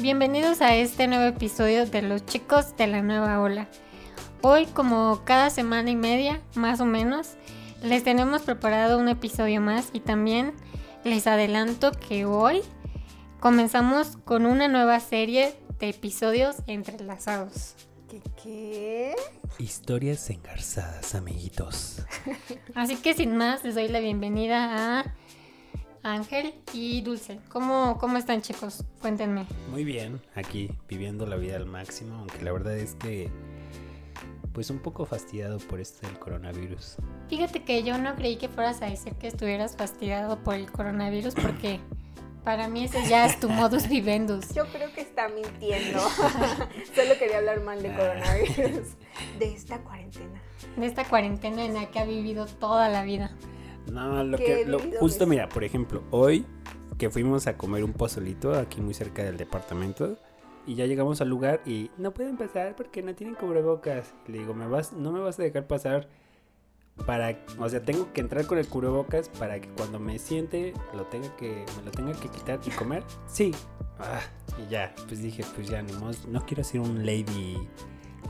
Bienvenidos a este nuevo episodio de Los chicos de la nueva ola. Hoy, como cada semana y media, más o menos, les tenemos preparado un episodio más y también les adelanto que hoy comenzamos con una nueva serie de episodios entrelazados. ¿Qué qué? Historias engarzadas, amiguitos. Así que sin más, les doy la bienvenida a Ángel y Dulce. ¿Cómo, cómo están chicos? Cuéntenme. Muy bien, aquí viviendo la vida al máximo, aunque la verdad es que pues un poco fastidiado por esto del coronavirus. Fíjate que yo no creí que fueras a decir que estuvieras fastidiado por el coronavirus porque para mí ese ya es tu modus vivendus. Yo creo que está mintiendo. Solo quería hablar mal de coronavirus. De esta cuarentena. De esta cuarentena en la que ha vivido toda la vida. No, lo que lo- justo mira, por ejemplo, hoy que fuimos a comer un pozolito aquí muy cerca del departamento y ya llegamos al lugar y no pueden pasar porque no tienen cubrebocas. Le digo, "Me vas no me vas a dejar pasar para, o sea, tengo que entrar con el cubrebocas para que cuando me siente lo tenga que me lo tenga que quitar y comer." Sí. Ah, y ya, pues dije, pues ya ni modo, no quiero ser un lady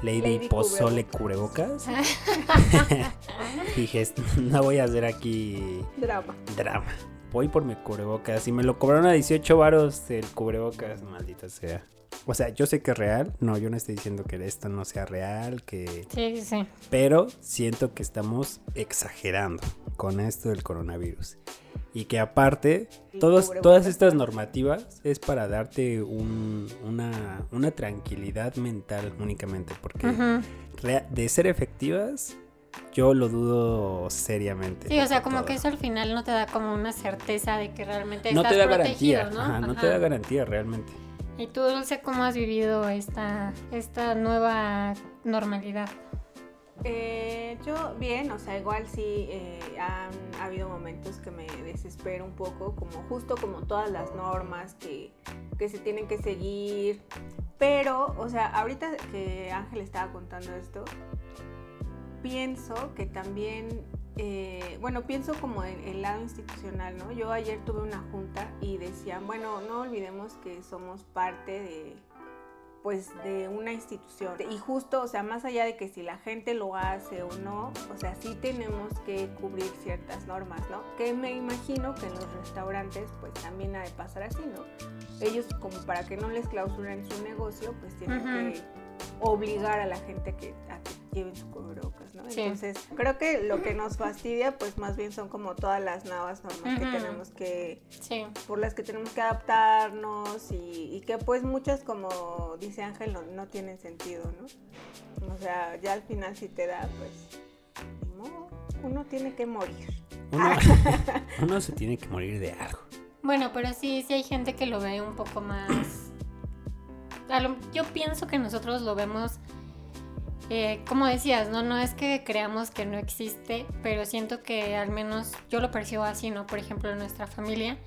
Lady, Lady pozole cubrebocas. Dije, no voy a hacer aquí Drama. drama. Voy por mi cubrebocas y me lo cobraron a 18 varos el cubrebocas, maldita sea. O sea, yo sé que es real, no, yo no estoy diciendo que esto no sea real, que... Sí, sí, sí. Pero siento que estamos exagerando con esto del coronavirus. Y que aparte, todos, todas estas normativas es para darte un- una, una tranquilidad mental únicamente. Porque de ser efectivas, yo lo dudo seriamente. Sí, o sea, como todo. que eso al final no te da como una certeza de que realmente no estás te da protegido, garantía, ¿no? ajá, no te da garantía realmente. ¿Y tú, Dulce, cómo has vivido esta, esta nueva normalidad? Eh, yo bien, o sea, igual sí eh, han habido momentos que me desespero un poco, como justo como todas las normas que, que se tienen que seguir. Pero, o sea, ahorita que Ángel estaba contando esto, pienso que también, eh, bueno, pienso como en el lado institucional, ¿no? Yo ayer tuve una junta y decían, bueno, no olvidemos que somos parte de, pues, de una institución. Y justo, o sea, más allá de que si la gente lo hace o no, o sea, sí tenemos que cubrir ciertas normas, ¿no? Que me imagino que en los restaurantes, pues, también ha de pasar así, ¿no? Ellos, como para que no les clausuren su negocio, pues, tienen que obligar a la gente que, a que lleven su cubrebocas, ¿no? Sí. Entonces, creo que lo que nos fastidia, pues más bien son como todas las nuevas normas que tenemos que, Sí. por las que tenemos que adaptarnos y, y que pues muchas, como dice Ángel, no, no tienen sentido, ¿no? O sea, ya al final si te da, pues, uno tiene que morir. Uno, uno se tiene que morir de algo. Bueno, pero sí, sí hay gente que lo ve un poco más... yo pienso que nosotros lo vemos, eh, como decías, ¿no? No es que creamos que no existe, pero siento que al menos yo lo percibo así, ¿no? Por ejemplo, en nuestra familia,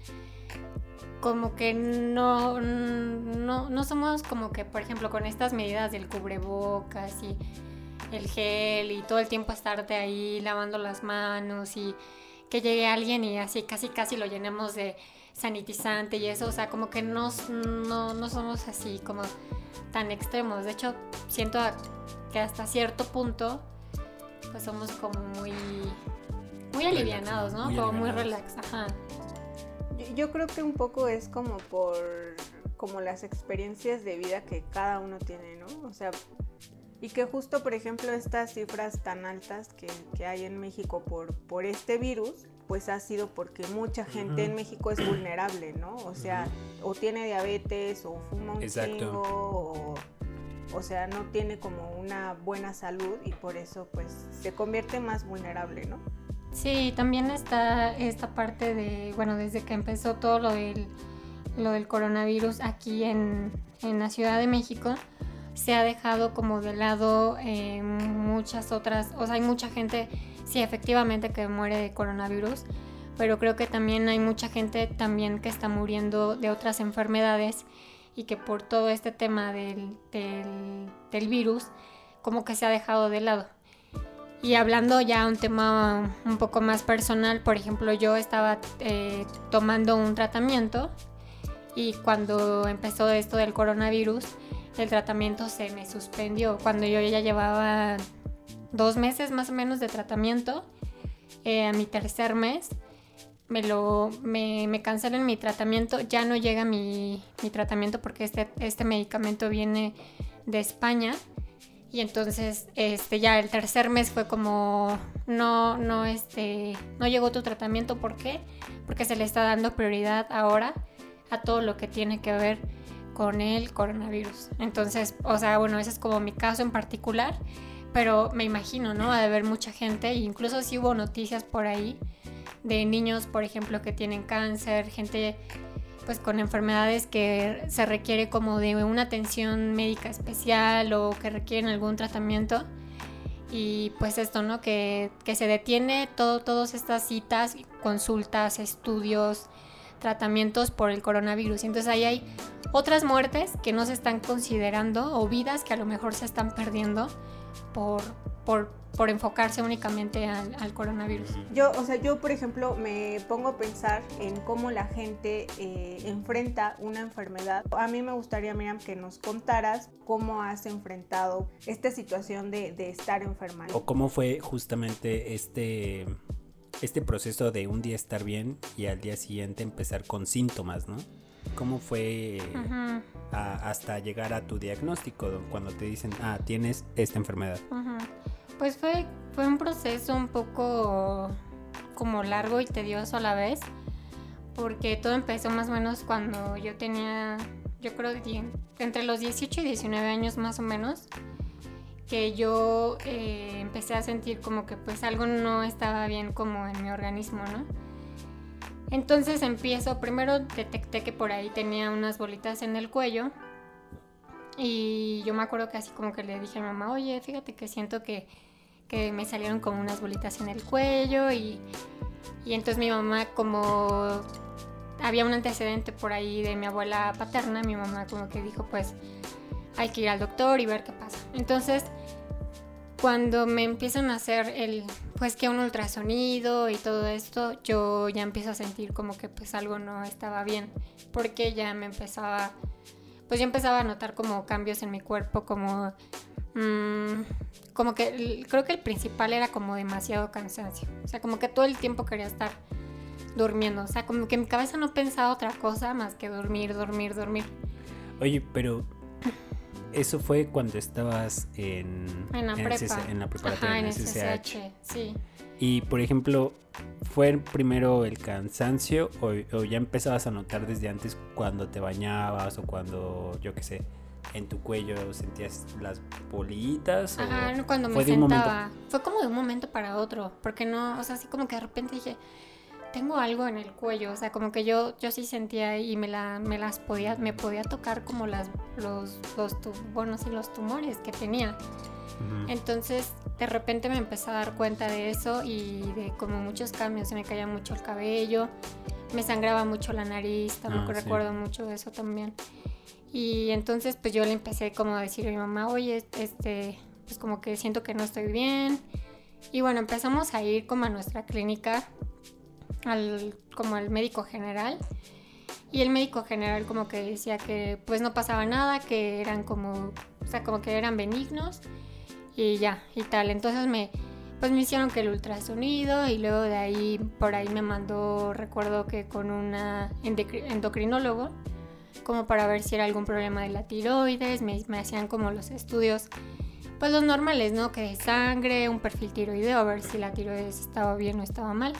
como que no, no, no somos como que, por ejemplo, con estas medidas del cubrebocas y el gel y todo el tiempo estarte ahí lavando las manos y que llegue alguien y así casi casi lo llenemos de sanitizante y eso, o sea, como que no, no, no somos así como tan extremos. De hecho, siento a- que hasta cierto punto pues somos como muy muy alivianados, ¿no? muy como muy relax, ajá. Yo, yo creo que un poco es como por como las experiencias de vida que cada uno tiene, ¿no? O sea, y que justo, por ejemplo, estas cifras tan altas que, que hay en México por, por este virus, pues ha sido porque mucha gente en México es vulnerable, ¿no? O sea, o tiene diabetes, o fuma un Exacto. chingo, o, o sea, no tiene como una buena salud y por eso pues se convierte más vulnerable, ¿no? Sí, también está esta parte de, bueno, desde que empezó todo lo del, lo del coronavirus aquí en, en la Ciudad de México, se ha dejado como de lado eh, muchas otras, o sea, hay mucha gente, sí, efectivamente que muere de coronavirus, pero creo que también hay mucha gente también que está muriendo de otras enfermedades y que por todo este tema del, del, virus, como que se ha dejado de lado. Y hablando ya un tema un poco más personal, por ejemplo, yo estaba eh, tomando un tratamiento y cuando empezó esto del coronavirus, el tratamiento se me suspendió. Cuando yo ya llevaba dos meses más o menos de tratamiento, eh, a mi tercer mes, me lo me, cancelan mi tratamiento, ya no llega mi, mi tratamiento porque este, este medicamento viene de España. Y entonces, este, ya el tercer mes fue como, no, no, este, no llegó tu tratamiento, ¿por qué? Porque se le está dando prioridad ahora a todo lo que tiene que ver con el coronavirus. Entonces, o sea, bueno, ese es como mi caso en particular, pero me imagino, ¿no? Ha de haber mucha gente, e incluso si hubo noticias por ahí de niños, por ejemplo, que tienen cáncer, gente pues con enfermedades que se requiere como de una atención médica especial o que requieren algún tratamiento. Y pues esto, ¿no? Que, que se detiene todo, todas estas citas, consultas, estudios, tratamientos por el coronavirus. Entonces ahí hay otras muertes que no se están considerando o vidas que a lo mejor se están perdiendo por, por, por enfocarse únicamente al, al, coronavirus. Yo, o sea, yo por ejemplo me pongo a pensar en cómo la gente eh, enfrenta una enfermedad. A mí me gustaría, Miriam, que nos contaras cómo has enfrentado esta situación de, de estar enferma. O cómo fue justamente este este proceso de un día estar bien y al día siguiente empezar con síntomas, ¿no? ¿Cómo fue a, hasta llegar a tu diagnóstico cuando te dicen, ah, tienes esta enfermedad? Pues fue, fue un proceso un poco como largo y tedioso a la vez, porque todo empezó más o menos cuando yo tenía, yo creo, entre los 18 y 19 años más o menos que yo eh, empecé a sentir como que pues algo no estaba bien como en mi organismo, ¿no? Entonces empiezo, primero detecté que por ahí tenía unas bolitas en el cuello y yo me acuerdo que así como que le dije a mi mamá, oye, fíjate que siento que, que me salieron como unas bolitas en el cuello y, y entonces mi mamá como había un antecedente por ahí de mi abuela paterna, mi mamá como que dijo pues hay que ir al doctor y ver qué pasa. Entonces, cuando me empiezan a hacer el, pues que un ultrasonido y todo esto, yo ya empiezo a sentir como que pues algo no estaba bien, porque ya me empezaba, pues ya empezaba a notar como cambios en mi cuerpo, como, mmm, como que creo que el principal era como demasiado cansancio, o sea, como que todo el tiempo quería estar durmiendo, o sea, como que mi cabeza no pensaba otra cosa más que dormir, dormir, dormir. Oye, pero eso fue cuando estabas en, en la, en prepa. en la preparatoria, Ajá, en SSH. SSH, sí. Y por ejemplo, ¿fue primero el cansancio o, o, ya empezabas a notar desde antes cuando te bañabas o cuando, yo qué sé, en tu cuello sentías las bolitas? Ajá, o cuando me fue momento-. Fue como de un momento para otro, porque no, o sea, así como que de repente dije, tengo algo en el cuello, o sea, como que yo, yo sí sentía y me, la, me las podía, me podía tocar como las, los, los, bueno, sí, los tumores que tenía. Ujú. Entonces, de repente me empecé a dar cuenta de eso y de como muchos cambios, se me caía mucho el cabello, me sangraba mucho la nariz, también Ah, sí. recuerdo mucho de eso también. Y entonces pues yo le empecé como a decir a mi mamá, oye, este, pues como que siento que no estoy bien. Y bueno, empezamos a ir como a nuestra clínica, al, como al médico general. Y el médico general como que decía que pues no pasaba nada, que eran como, o sea, como que eran benignos y ya, y tal. Entonces me, pues me hicieron que el ultrasonido y luego de ahí, por ahí me mandó, recuerdo que con una endocri- endocrinólogo, como para ver si era algún problema de la tiroides, me, me hacían como los estudios, pues los normales, ¿no? Que sangre, un perfil tiroideo, a ver si la tiroides estaba bien o estaba mal.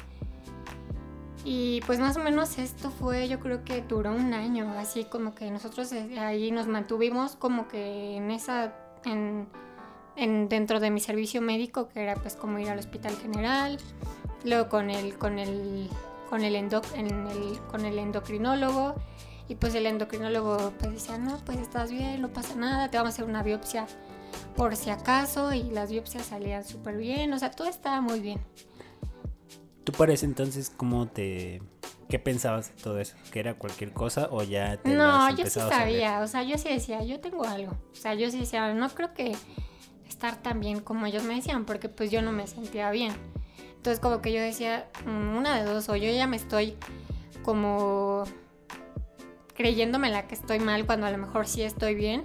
Y pues más o menos esto fue, yo creo que duró un año, así como que nosotros eh, ahí nos mantuvimos como que en esa, en, en- dentro de mi servicio médico, que era pues como ir al hospital general, luego con el, con el, con el, endo- en el- con el endocrinólogo, y pues el endocrinólogo pues decía, no, pues estás bien, no pasa nada, te vamos a hacer una biopsia por si acaso, y las biopsias salían súper bien, o sea, todo estaba muy bien. ¿Tú para ese entonces cómo te... ¿Qué pensabas de todo eso? ¿Que era cualquier cosa o ya te No, yo sí sabía, o sea, yo sí decía, yo tengo algo. O sea, yo sí decía, no creo que estar tan bien como ellos me decían, porque pues yo no me sentía bien. Entonces como que yo decía, mm, una de dos, o yo ya me estoy como creyéndome la que estoy mal cuando a lo mejor sí estoy bien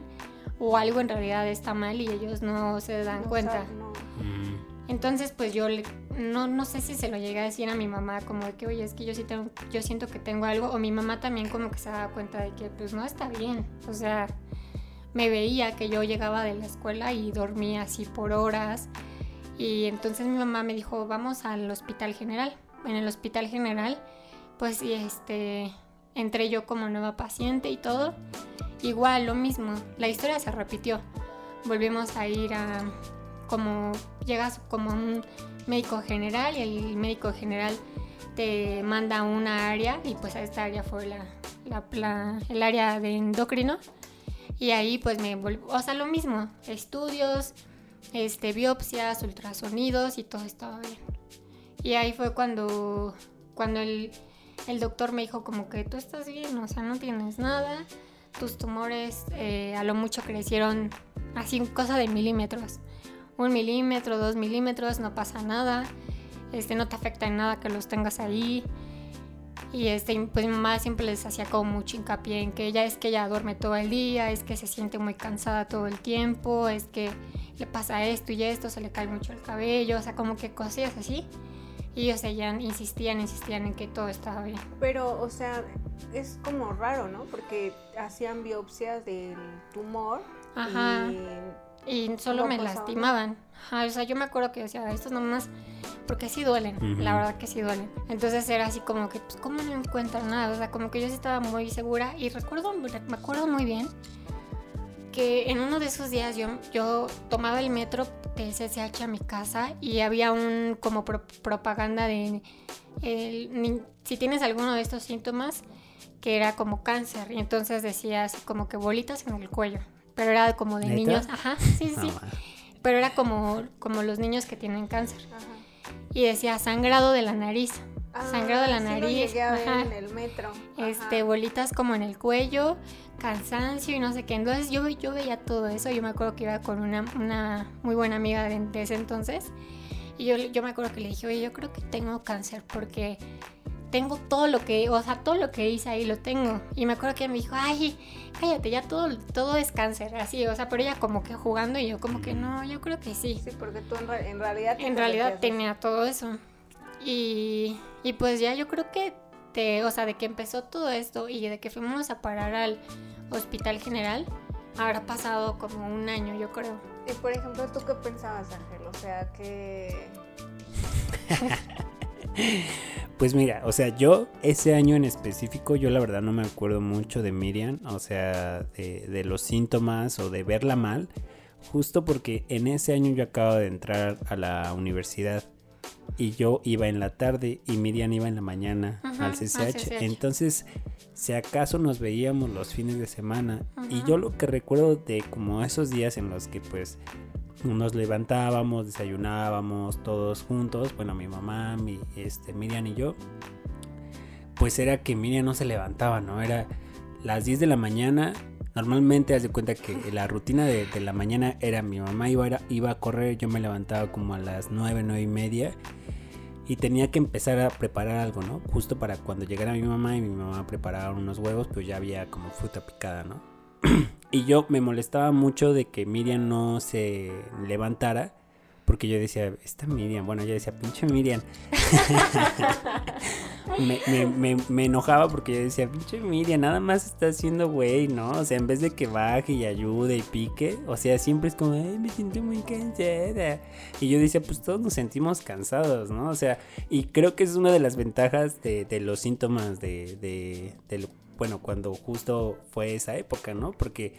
o algo en realidad está mal y ellos no se dan No cuenta. no. Entonces, pues yo no, no sé si se lo llegué a decir a mi mamá, como que, oye, es que yo sí tengo, yo siento que tengo algo, o mi mamá también como que se daba cuenta de que, pues no está bien. O sea, me veía que yo llegaba de la escuela y dormía así por horas. Y entonces mi mamá me dijo, vamos al hospital general. En el hospital general, pues y este, entré yo como nueva paciente y todo. Igual, lo mismo, la historia se repitió. Volvimos a ir a, como llegas como un médico general y el médico general te manda una área y pues a esta área fue la, la- la- el área de endocrino y ahí pues me volvió, o sea, lo mismo, estudios, este, biopsias, ultrasonidos y todo estaba bien. Y ahí fue cuando, cuando el, el doctor me dijo como que tú estás bien, o sea, no tienes nada, tus tumores eh, a lo mucho crecieron así cosa de milímetros. Un milímetro, dos milímetros, no pasa nada. Este, no te afecta en nada que los tengas ahí. Y este, pues mi mamá siempre les hacía como mucho hincapié en que ella es que ella duerme todo el día, es que se siente muy cansada todo el tiempo, es que le pasa esto y esto, se le cae mucho el cabello, o sea, como que cosillas así. Y ellos seguían, insistían, insistían en que todo estaba bien. Pero, o sea, es como raro, ¿no? Porque hacían biopsias del tumor. Ajá. Y Y solo me lastimaban. Ajá, o sea, yo me acuerdo que decía, estos nomás, porque sí duelen, la verdad que sí duelen. Entonces era así como que, pues, ¿cómo no encuentran nada? O sea, como que yo sí estaba muy segura y recuerdo, me acuerdo muy bien que en uno de esos días yo, yo tomaba el metro del CCH a mi casa y había un como pro- propaganda de el, ni- si tienes alguno de estos síntomas que era como cáncer y entonces decía así como que bolitas en el cuello pero era como de ¿Neta? niños ajá sí no, sí pero era como como los niños que tienen cáncer Ajá. y decía sangrado de la nariz sangrado de la Ah, sí lo nariz llegué a ver ajá. en el metro. este bolitas como en el cuello cansancio y no sé qué entonces yo, yo veía todo eso yo me acuerdo que iba con una, una muy buena amiga de, de ese entonces y yo, yo me acuerdo que le dije oye yo creo que tengo cáncer porque tengo todo lo que o sea todo lo que hice ahí lo tengo y me acuerdo que ella me dijo ay cállate ya todo todo es cáncer así o sea pero ella como que jugando y yo como que no yo creo que sí Sí, porque tú en, re- en realidad... en realidad tenía todo eso. Y, y pues ya yo creo que, te, o sea, de que empezó todo esto y de que fuimos a parar al hospital general, habrá pasado como un año, yo creo. Y por ejemplo, ¿tú qué pensabas, Ángel? O sea, que... Pues mira, o sea, yo ese año en específico, yo la verdad no me acuerdo mucho de Miriam, o sea, de, de los síntomas o de verla mal, justo porque en ese año yo acabo de entrar a la universidad y yo iba en la tarde y Miriam iba en la mañana Ajá, al al CCH. Entonces, si acaso nos veíamos los fines de semana y yo lo que recuerdo de como esos días en los que pues nos levantábamos, desayunábamos todos juntos, bueno, mi mamá, mi, este, Miriam y yo, pues era que Miriam no se levantaba, ¿no? Era las 10 de la mañana, normalmente haz de cuenta que la rutina de, la mañana era mi mamá iba, iba a correr, yo me levantaba como a las 9, 9 y media y tenía que empezar a preparar algo, ¿no? Justo para cuando llegara mi mamá y mi mamá preparaba unos huevos, pues ya había como fruta picada, ¿no? y yo me molestaba mucho de que Miriam no se levantara. Porque yo decía, esta Miriam, bueno, yo decía, pinche Miriam. me, me- me- enojaba porque yo decía, pinche Miriam, nada más está haciendo güey, ¿no? O sea, en vez de que baje y ayude y pique, o sea, siempre es como, ay, me siento muy cansada. Y yo decía, pues todos nos sentimos cansados, ¿no? O sea, y creo que es una de las ventajas de, de los síntomas de, de, de bueno, cuando justo fue esa época, ¿no? Porque,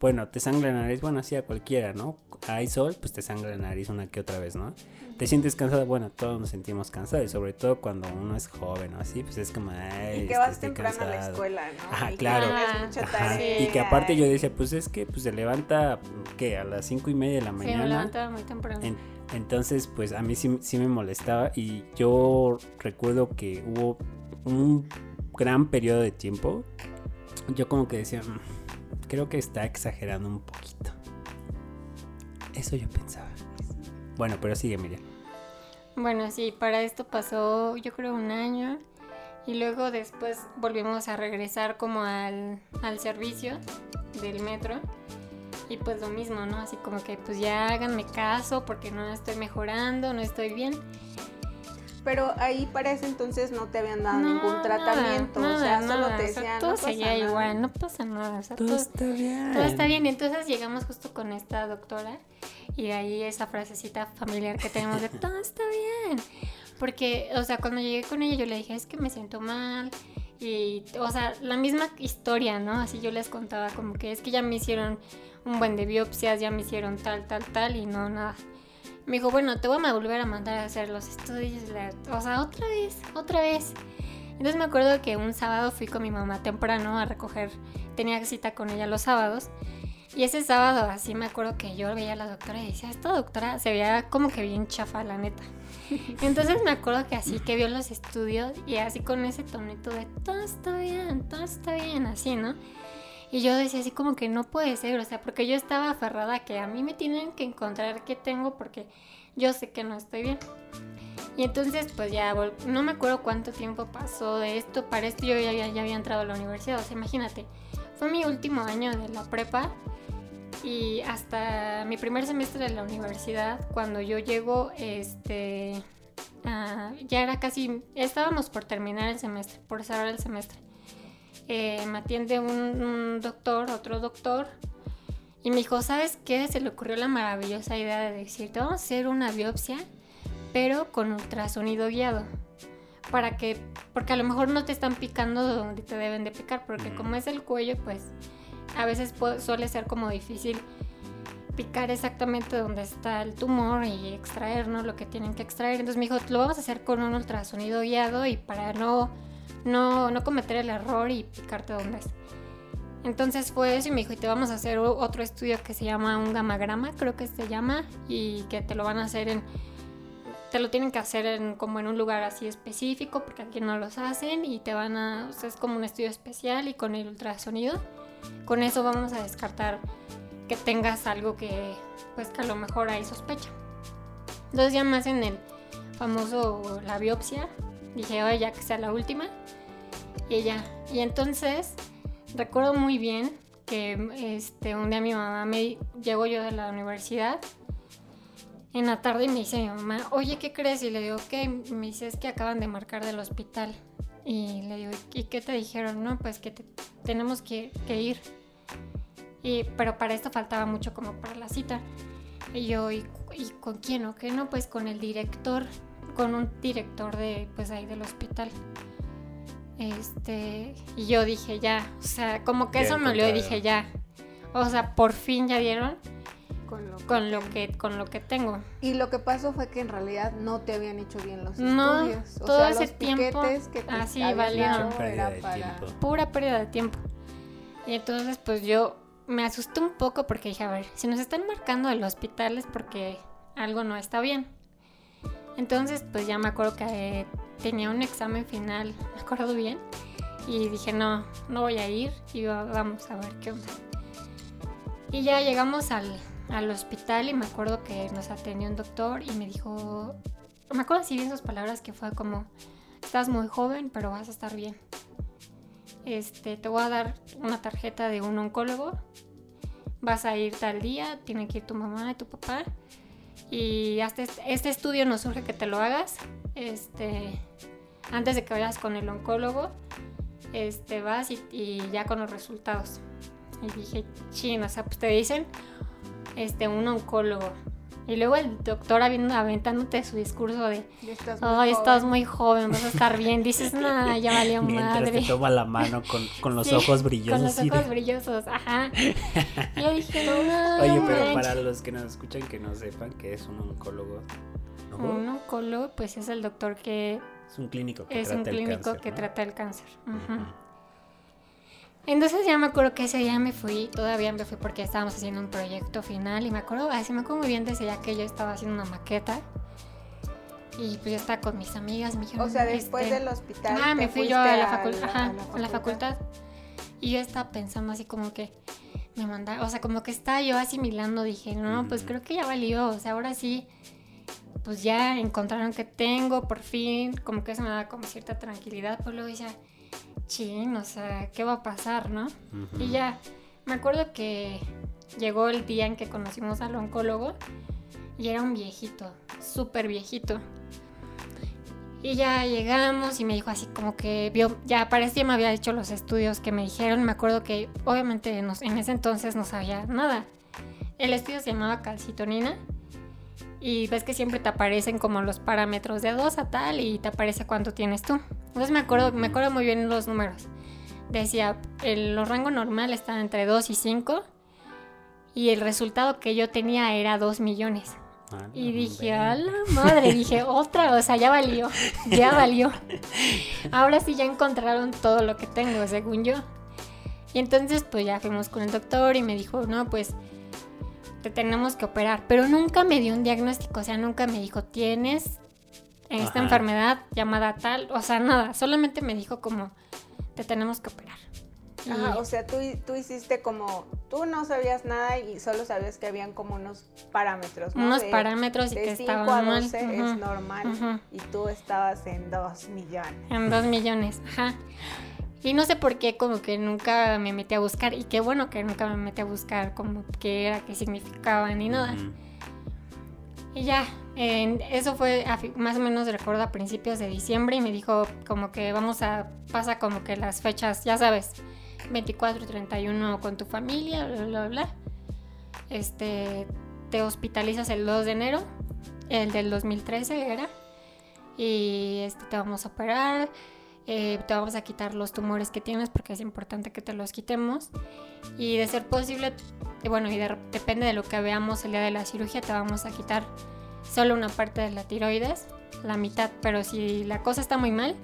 bueno, te sangra la nariz, bueno, así a cualquiera, ¿no? Hay sol, pues te sangra la nariz una que otra vez, ¿no? Te sientes cansado, bueno, todos nos sentimos cansados, y sobre todo cuando uno es joven o así, pues es como, ay, Y que vas temprano a la escuela, ¿no? Ajá, Y que claro. Ajá, tarea Y que aparte yo decía, pues es que pues se levanta, ¿qué? A las cinco y media de la Sí, me mañana. levantaba muy temprano. En- entonces, pues a mí sí, sí me molestaba y yo recuerdo que hubo un gran periodo de tiempo. Yo como que decía, "Mm, creo que está exagerando un poquito. Eso yo pensaba. Bueno, pero sigue, Miriam. Bueno, sí, para esto pasó yo creo un año Y luego después volvimos a regresar como al, al servicio del metro. Y pues lo mismo, ¿no? Así como que pues ya háganme caso porque no estoy mejorando, no estoy bien. Pero ahí para ese entonces no te habían dado No, ningún nada, tratamiento, o sea, nada, solo te o sea, decían, todo no pasa seguía nada". igual, no pasa nada, o sea, Todo todo, está bien. todo está bien. Entonces llegamos justo con esta doctora y de ahí esa frasecita familiar que tenemos de todo está bien. Porque, o sea, cuando llegué con ella yo le dije, es que me siento mal. Y, o sea, la misma historia, ¿no? Así yo les contaba como que es que ya me hicieron un buen de biopsias, ya me hicieron tal, tal, tal y no, nada. Me dijo, bueno, te voy a volver a mandar a hacer los estudios. la- O sea, otra vez, otra vez. Entonces me acuerdo que un sábado fui con mi mamá temprano a recoger, tenía cita con ella los sábados. Y ese sábado así me acuerdo que yo veía a la doctora y decía, esta doctora se veía como que bien chafa, la neta. Entonces me acuerdo que así que vio los estudios y así con ese tonito de todo está bien, todo está bien, así, ¿no? Y yo decía así como que no puede ser, o sea, porque yo estaba aferrada a que a mí me tienen que encontrar qué tengo porque yo sé que no estoy bien. Y entonces pues ya, no me acuerdo cuánto tiempo pasó de esto, para esto yo ya, ya- había entrado a la universidad, o sea, imagínate, fue mi último año de la prepa y hasta mi primer semestre de la universidad, cuando yo llego, este, ah, ya era casi, estábamos por terminar el semestre, por cerrar el semestre. Eh, me atiende un, un doctor, otro doctor, y me dijo, ¿sabes qué? Se le ocurrió la maravillosa idea de decir, te vamos a hacer una biopsia, pero con ultrasonido guiado. Para que, porque a lo mejor no te están picando donde te deben de picar, porque como es el cuello, pues a veces suele ser como difícil picar exactamente donde está el tumor y extraer, ¿no? Lo que tienen que extraer. Entonces me dijo, lo vamos a hacer con un ultrasonido guiado y para no, no, no cometer el error y picarte donde es. Entonces fue eso y me dijo, y te vamos a hacer otro estudio que se llama un gamagrama, creo que se llama, y que te lo van a hacer en, te lo tienen que hacer en, como en un lugar así específico, porque aquí no los hacen, y te van a, o sea, es como un estudio especial y con el ultrasonido, con eso vamos a descartar que tengas algo que, pues que a lo mejor hay sospecha. Entonces ya más en el famoso, la biopsia, dije, oye, ya que sea la última, y ya, y entonces recuerdo muy bien que este, un día mi mamá me llegó yo de la universidad en la tarde y me dice mi mamá, oye, ¿qué crees? Y le digo, ¿qué? Me dice, es que acaban de marcar del hospital. Y le digo, ¿y qué te dijeron? No, pues que te- tenemos que, que ir. Y, pero para esto faltaba mucho como para la cita. Y yo, ¿y, y con quién o qué? No, pues con el director, con un director de, pues ahí del hospital. Este, y yo dije, ya, o sea, como que Ya eso me olió y encontraron. dije, ya. O sea, por fin ya dieron Con lo que- con lo que, con lo que tengo. Y lo que pasó fue que en realidad no te habían hecho bien los No, estudios. O todo sea, ese los tiempo piquetes que te así valieron. para- tiempo. pura pérdida de tiempo. Y entonces pues yo me asusté un poco porque dije, a ver, si nos están marcando del hospital es porque algo no está bien. Entonces pues ya me acuerdo que eh, tenía un examen final, me acuerdo bien, y dije, no, no voy a ir y va- vamos a ver qué onda. Y ya llegamos al, al hospital y me acuerdo que nos atendió un doctor y me dijo, me acuerdo así bien sus palabras que fue como, estás muy joven pero vas a estar bien este, te voy a dar una tarjeta de un oncólogo, vas a ir tal día, tiene que ir tu mamá y tu papá, y hasta este, este estudio nos surge que te lo hagas, este, antes de que vayas con el oncólogo, este, vas y, y ya con los resultados. Y dije, chin, o sea, pues te dicen, este, un oncólogo. Y luego el doctor aventándote su discurso de, estás muy ay, estás joven". muy joven, vas a estar bien. Dices, no, ya valió Mientras madre. te toma la mano con, con los Sí, ojos brillosos. Con los de- ojos brillosos, ajá. Y yo dije, no, Oye, no pero para los que nos escuchan que no sepan que es un oncólogo. ¿No? Un oncólogo, pues es el doctor que Es un clínico que es trata un el clínico cáncer, que ¿no? trata el cáncer. Entonces ya me acuerdo que ese día me fui, todavía me fui porque estábamos haciendo un proyecto final y me acuerdo, así me acuerdo muy bien de ese día que yo estaba haciendo una maqueta y pues yo estaba con mis amigas, me dijeron, O sea, después este, del hospital. Ah, me fui yo a la, facul- ajá, a a la facultad. Y yo estaba pensando así como que me mandaba, o sea, como que estaba yo asimilando, dije, no, pues creo que ya valió, o sea, ahora sí, pues ya encontraron que tengo, por fin, como que eso me da como cierta tranquilidad, pues luego decía, chin, o sea, ¿qué va a pasar, no? Ujú. Y ya, me acuerdo que llegó el día en que conocimos al oncólogo y era un viejito, súper viejito. Y ya llegamos y me dijo así como que vio, ya parecía me había hecho los estudios que me dijeron. Me acuerdo que obviamente nos- en ese entonces no sabía nada. El estudio se llamaba calcitonina y ves que siempre te aparecen como los parámetros de 2 a tal y te aparece cuánto tienes tú. Entonces me acuerdo, me acuerdo muy bien los números. Decía, el, los rangos normal estaban entre 2 y 5 y el resultado que yo tenía era 2 millones. Ah, Y dije, a la madre, dije, otra, o sea, ya valió, ya valió. Ahora sí ya encontraron todo lo que tengo, según yo. Y entonces pues ya fuimos con el doctor y me dijo, no, pues te tenemos que operar. Pero nunca me dio un diagnóstico, o sea, nunca me dijo, tienes esta Ajá. enfermedad llamada tal, o sea, nada, solamente me dijo como, te tenemos que operar. Y- Ajá, o sea, tú, tú hiciste como, tú no sabías nada y solo sabías que habían como unos parámetros, ¿no? unos De- parámetros y de que 5 estaban a mal. 12 Ujú. es normal y tú estabas en 2 millones. En dos millones, ajá. Y no sé por qué como que nunca me metí a buscar. Y qué bueno que nunca me metí a buscar como qué era, qué significaba ni nada. Y ya, en- eso fue a más o menos recuerdo a principios de diciembre y me dijo como que vamos a, pasa como que las fechas, ya sabes, 24 y 31 con tu familia, bla, bla, bla. Este, te hospitalizas el 2 de enero, el del 2013 era, y este, te vamos a operar, eh, te vamos a quitar los tumores que tienes porque es importante que te los quitemos. Y de ser posible, bueno, y de- depende de lo que veamos el día de la cirugía, te vamos a quitar solo una parte de la tiroides, la mitad, pero si la cosa está muy mal,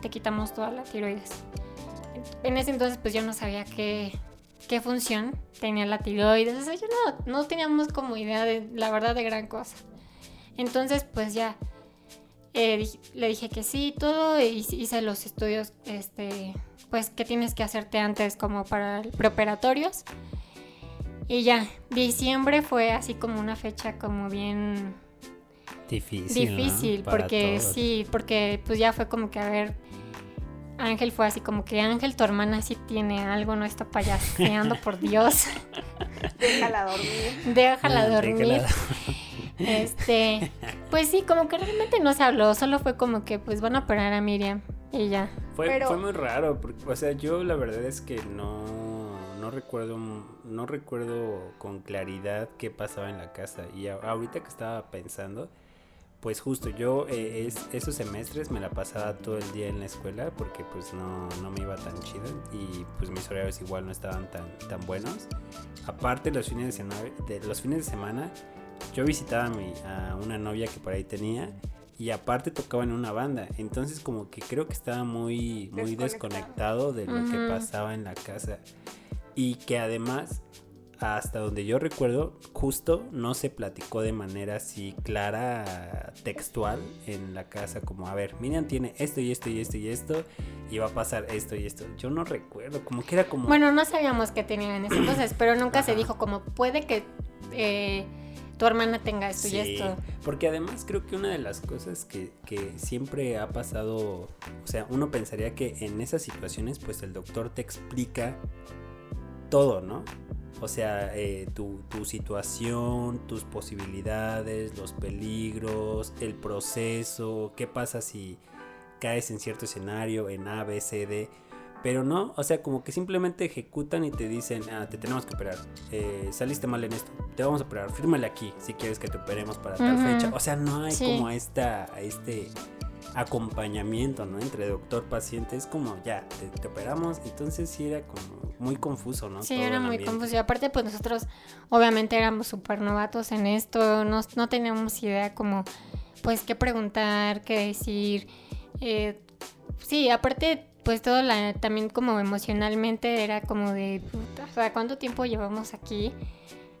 te quitamos toda la tiroides. En ese entonces pues yo no sabía qué, qué función tenía la tiroides, o sea, yo no, no teníamos como idea de la verdad de gran cosa. Entonces pues ya eh, le dije que sí, todo, y hice los estudios, este, pues que tienes que hacerte antes como para el preoperatorios. Y ya, diciembre fue así como una fecha como bien Difícil. difícil, porque todos. sí, porque pues ya fue como que a ver, Ángel fue así como que Ángel, tu hermana sí tiene algo, no está payaseando, por Dios, Déjala dormir. déjala dormir. déjala. Este, pues sí, como que realmente no se habló, solo fue como que pues van a operar a Miriam y ya. Fue, Pero- fue muy raro, porque, o sea, yo la verdad es que no, no recuerdo, no recuerdo con claridad qué pasaba en la casa. Y a- ahorita que estaba pensando, pues justo yo eh, es, esos semestres me la pasaba todo el día en la escuela porque pues no, no me iba tan chido y pues mis horarios igual no estaban tan, tan buenos. Aparte los fines de semana, de, los fines de semana yo visitaba a, mi, a una novia que por ahí tenía y aparte tocaba en una banda. Entonces como que creo que estaba muy, muy Desconectado. desconectado de lo que pasaba en la casa. Y que además, hasta donde yo recuerdo, justo no se platicó de manera así clara, textual en la casa, como, a ver, Miriam tiene esto y esto y esto y esto, y va a pasar esto y esto. Yo no recuerdo, como que era como... Bueno, no sabíamos qué tenía en ese entonces, pero nunca se dijo como puede que eh, tu hermana tenga esto y esto. porque además creo que una de las cosas que, que siempre ha pasado, o sea, uno pensaría que en esas situaciones pues el doctor te explica todo, ¿no? O sea, eh, tu, tu situación, tus posibilidades, los peligros, el proceso, qué pasa si caes en cierto escenario, en A, B, C, D. Pero no, o sea, como que simplemente ejecutan y te dicen, ah, te tenemos que operar, eh, saliste mal en esto, te vamos a operar, fírmale aquí si quieres que te operemos para tal fecha. O sea, no hay Sí. como esta, este acompañamiento, ¿no? Entre doctor-paciente, es como, ya, te, te operamos, entonces sí era como muy confuso, ¿no? Sí, Todo era muy confuso. Y aparte, pues nosotros obviamente éramos súper novatos en esto, no, no teníamos idea como, pues, qué preguntar, qué decir. Eh, sí, aparte, pues todo también como emocionalmente era como de, puta, o sea, ¿cuánto tiempo llevamos aquí?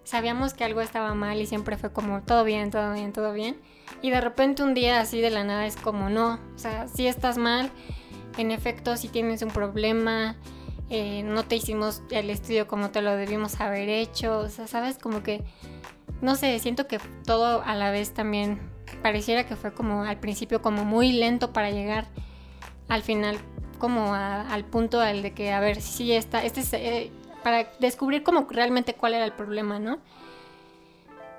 Sabíamos que algo estaba mal y siempre fue como, todo bien, todo bien, todo bien. Y de repente un día así de la nada es como, no, o sea, sí estás mal, en efecto, si tienes un problema, eh, no te hicimos el estudio como te lo debimos haber hecho, o sea, sabes, como que, no sé, siento que todo a la vez también pareciera que fue como al principio como muy lento para llegar al final como al punto al de que a ver si está este es, eh, para descubrir como realmente cuál era el problema no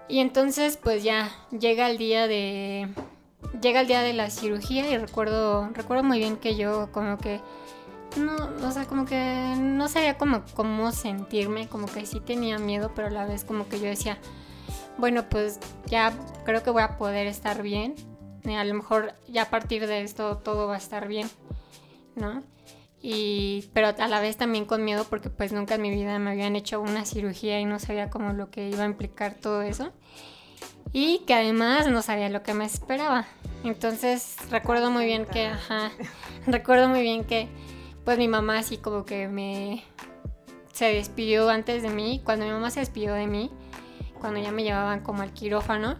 y entonces pues ya llega el día de llega el día de la cirugía y recuerdo recuerdo muy bien que yo como que no, o sea, como que no sabía cómo, cómo sentirme, como que sí tenía miedo, pero a la vez como que yo decía, bueno, pues ya creo que voy a poder estar bien. Eh, a lo mejor ya a partir de esto todo va a estar bien, ¿no? Y, pero a la vez también con miedo porque pues nunca en mi vida me habían hecho una cirugía y no sabía como lo que iba a implicar todo eso. Y que además no sabía lo que me esperaba. Entonces recuerdo muy bien que, ajá, recuerdo muy bien que pues mi mamá así como que me se despidió antes de mí. Cuando mi mamá se despidió de mí, cuando ya me llevaban como al quirófano,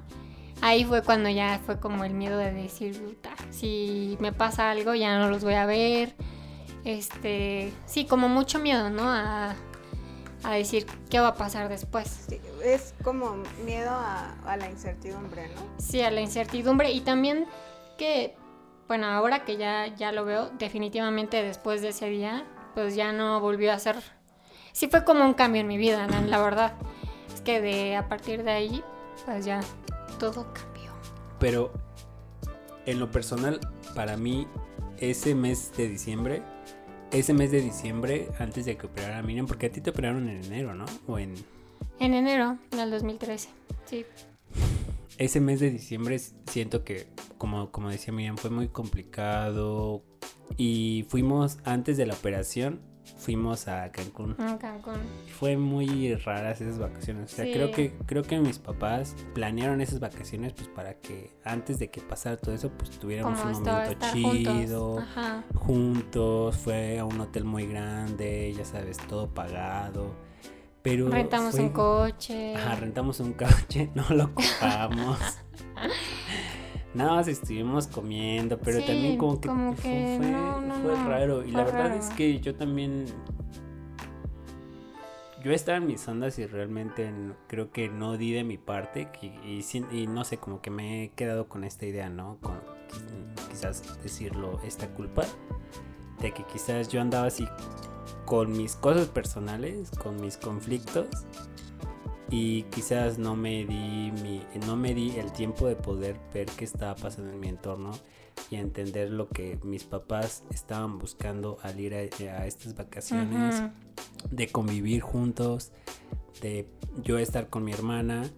ahí fue cuando ya fue como el miedo de decir, si me pasa algo ya no los voy a ver. Este, sí, como mucho miedo, ¿no? A, decir qué va a pasar después. es como miedo a, a la incertidumbre, ¿no? Sí, a la incertidumbre y también que bueno, ahora que ya, ya lo veo, definitivamente después de ese día, pues ya no volvió a ser... Sí fue como un cambio en mi vida, la verdad. Es que de a partir de ahí, pues ya todo cambió. Pero en lo personal, para mí, ese mes de diciembre, ese mes de diciembre, antes de que operara a Miriam, porque a ti te operaron en enero, ¿no? O en... En enero del 2013, sí ese mes de diciembre siento que, como, como decía Miriam, fue muy complicado. Y fuimos, antes de la operación, fuimos a Cancún. A Cancún. Fue muy raras esas vacaciones. O sea, creo que creo que mis papás planearon esas vacaciones pues para que antes de que pasara todo eso pues tuviéramos un momento chido, juntos. juntos. Fue a un hotel muy grande, ya sabes, todo pagado. Pero rentamos un coche. Ajá, rentamos un coche, no lo ocupamos. Nada más estuvimos comiendo, pero también como que, fue, raro. Y la verdad es que yo también. Yo estaba en mis ondas y realmente creo que no di de mi parte. Y, y, no sé, como que me he quedado con esta idea, ¿no? Con quizás decirlo, esta culpa. De que quizás yo andaba así con mis cosas personales, con mis conflictos y quizás no me di mi, no me di el tiempo de poder ver qué estaba pasando en mi entorno y entender lo que mis papás estaban buscando al ir a, estas vacaciones, de convivir juntos, de yo estar con mi hermana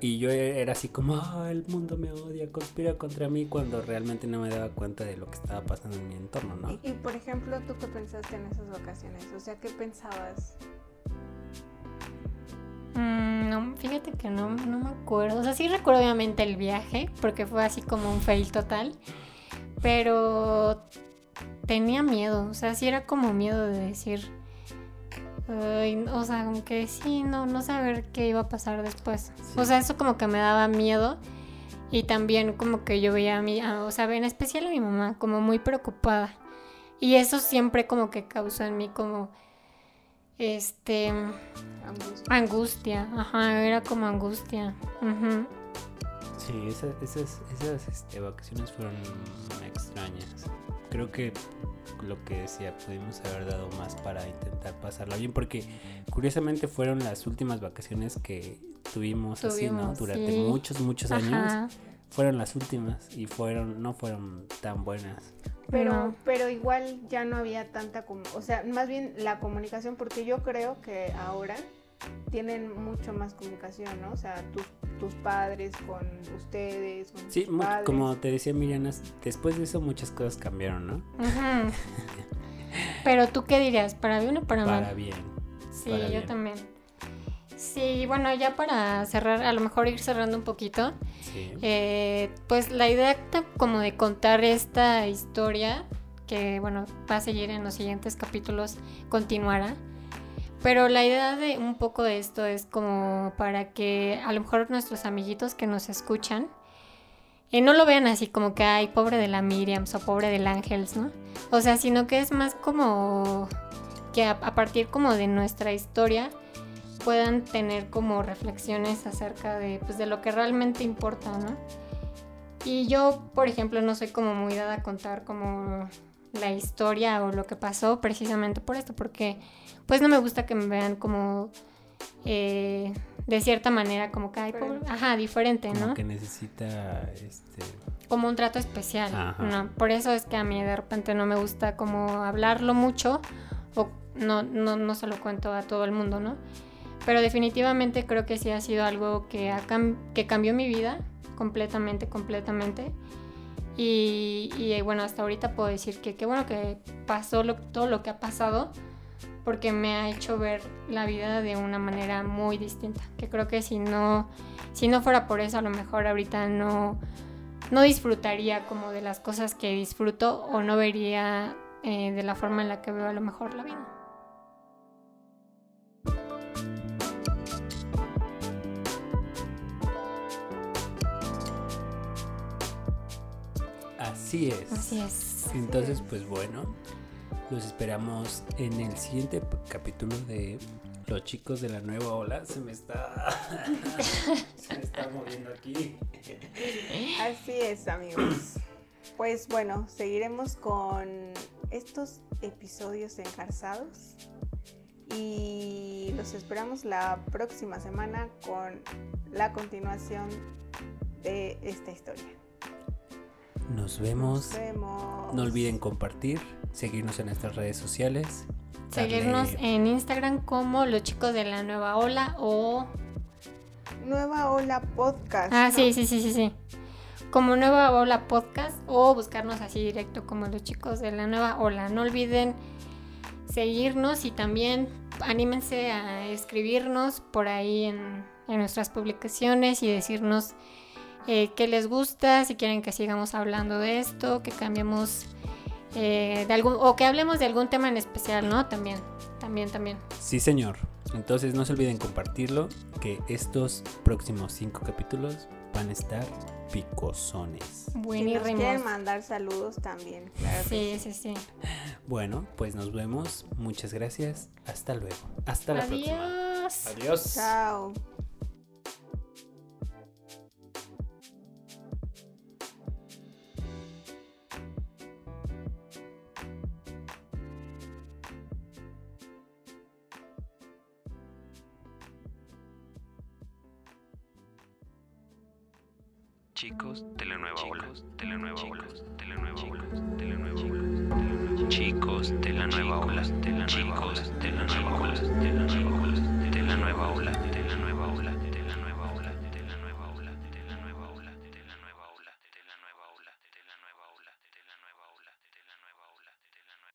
y yo era así como, ah, el mundo me odia, conspira contra mí, cuando realmente no me daba cuenta de lo que estaba pasando en mi entorno, ¿no? Y, por ejemplo, ¿tú qué pensaste en esas vacaciones? O sea, ¿qué pensabas? No, fíjate que no, no me acuerdo. O sea, sí recuerdo obviamente el viaje, porque fue así como un fail total. Pero tenía miedo, o sea, sí era como miedo de decir o sea, aunque sí, no, no saber qué iba a pasar después. O sea, eso como que me daba miedo. Y también como que yo veía a mi, o sea, en especial a mi mamá, como muy preocupada. Y eso siempre como que causó en mí como, este, angustia. Ajá, era como angustia. Sí, esas, esas, esas este, vacaciones fueron extrañas. Creo que lo que decía, pudimos haber dado más para intentar pasarlo bien, porque curiosamente fueron las últimas vacaciones que tuvimos, así, ¿no? Durante muchos, muchos años. Fueron las últimas y fueron, no fueron tan buenas. Pero, pero igual ya no había tanta como, o sea, más bien la comunicación, porque yo creo que ahora tienen mucho más comunicación, ¿no? O sea, tus, tus padres con ustedes. Con sí, como te decía Miriam, después de eso muchas cosas cambiaron, ¿no? Pero tú qué dirías, ¿para bien o para mal? Para bien. Sí, yo también. Sí, bueno, ya para cerrar, a lo mejor ir cerrando un poquito. Sí. Eh, pues la idea como de contar esta historia, que bueno, va a seguir en los siguientes capítulos, continuará pero la idea de un poco de esto es como para que a lo mejor nuestros amiguitos que nos escuchan y no lo vean así como que ay, pobre de la Miriam o pobre del Ángels, ¿no? O sea, sino que es más como que a, partir como de nuestra historia puedan tener como reflexiones acerca de, pues, de lo que realmente importa, ¿no? Y yo, por ejemplo, no soy como muy dada a contar como la historia o lo que pasó precisamente por esto, porque pues no me gusta que me vean como eh, de cierta manera como que hay Diferente. ajá, diferente, Como ¿no? que necesita este Como un trato especial. Ajá. ¿no? Por eso es que a mí de repente no me gusta como hablarlo mucho o no, no, no se lo cuento a todo el mundo, ¿no? Pero definitivamente creo que sí ha sido algo que, ha que cambió mi vida completamente, completamente. Y, bueno, hasta ahorita puedo decir que qué bueno que pasó todo lo que ha pasado porque me ha hecho ver la vida de una manera muy distinta. Que creo que si no, si no fuera por eso, a lo mejor ahorita no, no disfrutaría como de las cosas que disfruto o no vería eh, de la forma en la que veo a lo mejor la vida. Así es. Así es. Entonces, es. pues bueno, los esperamos en el siguiente capítulo de Los chicos de la nueva ola. Se me está se me está moviendo aquí. Así es, amigos. Pues bueno, seguiremos con estos episodios engarzados y los esperamos la próxima semana con la continuación de esta historia. Nos vemos. Nos vemos. No olviden compartir, seguirnos en nuestras redes sociales. darle- Seguirnos en Instagram como los chicos de la nueva ola o... Nueva Ola Podcast. Ah, ¿no? sí, sí, sí, sí, sí. Como nueva ola podcast o buscarnos así directo como los chicos de la nueva ola. No olviden seguirnos y también anímense a escribirnos por ahí en, en nuestras publicaciones y decirnos eh, qué les gusta, si quieren que sigamos hablando de esto, que cambiemos eh, de algún, o que hablemos de algún tema en especial, ¿no? También, también, también. Sí, señor. Entonces no se olviden compartirlo, que estos próximos cinco capítulos van a estar picosones. Si Buen y nos quieren mandar saludos también, claro. Sí, sí, sí. Bueno, pues nos vemos. Muchas gracias. Hasta luego. Hasta la próxima. Adiós. Adiós. Chao.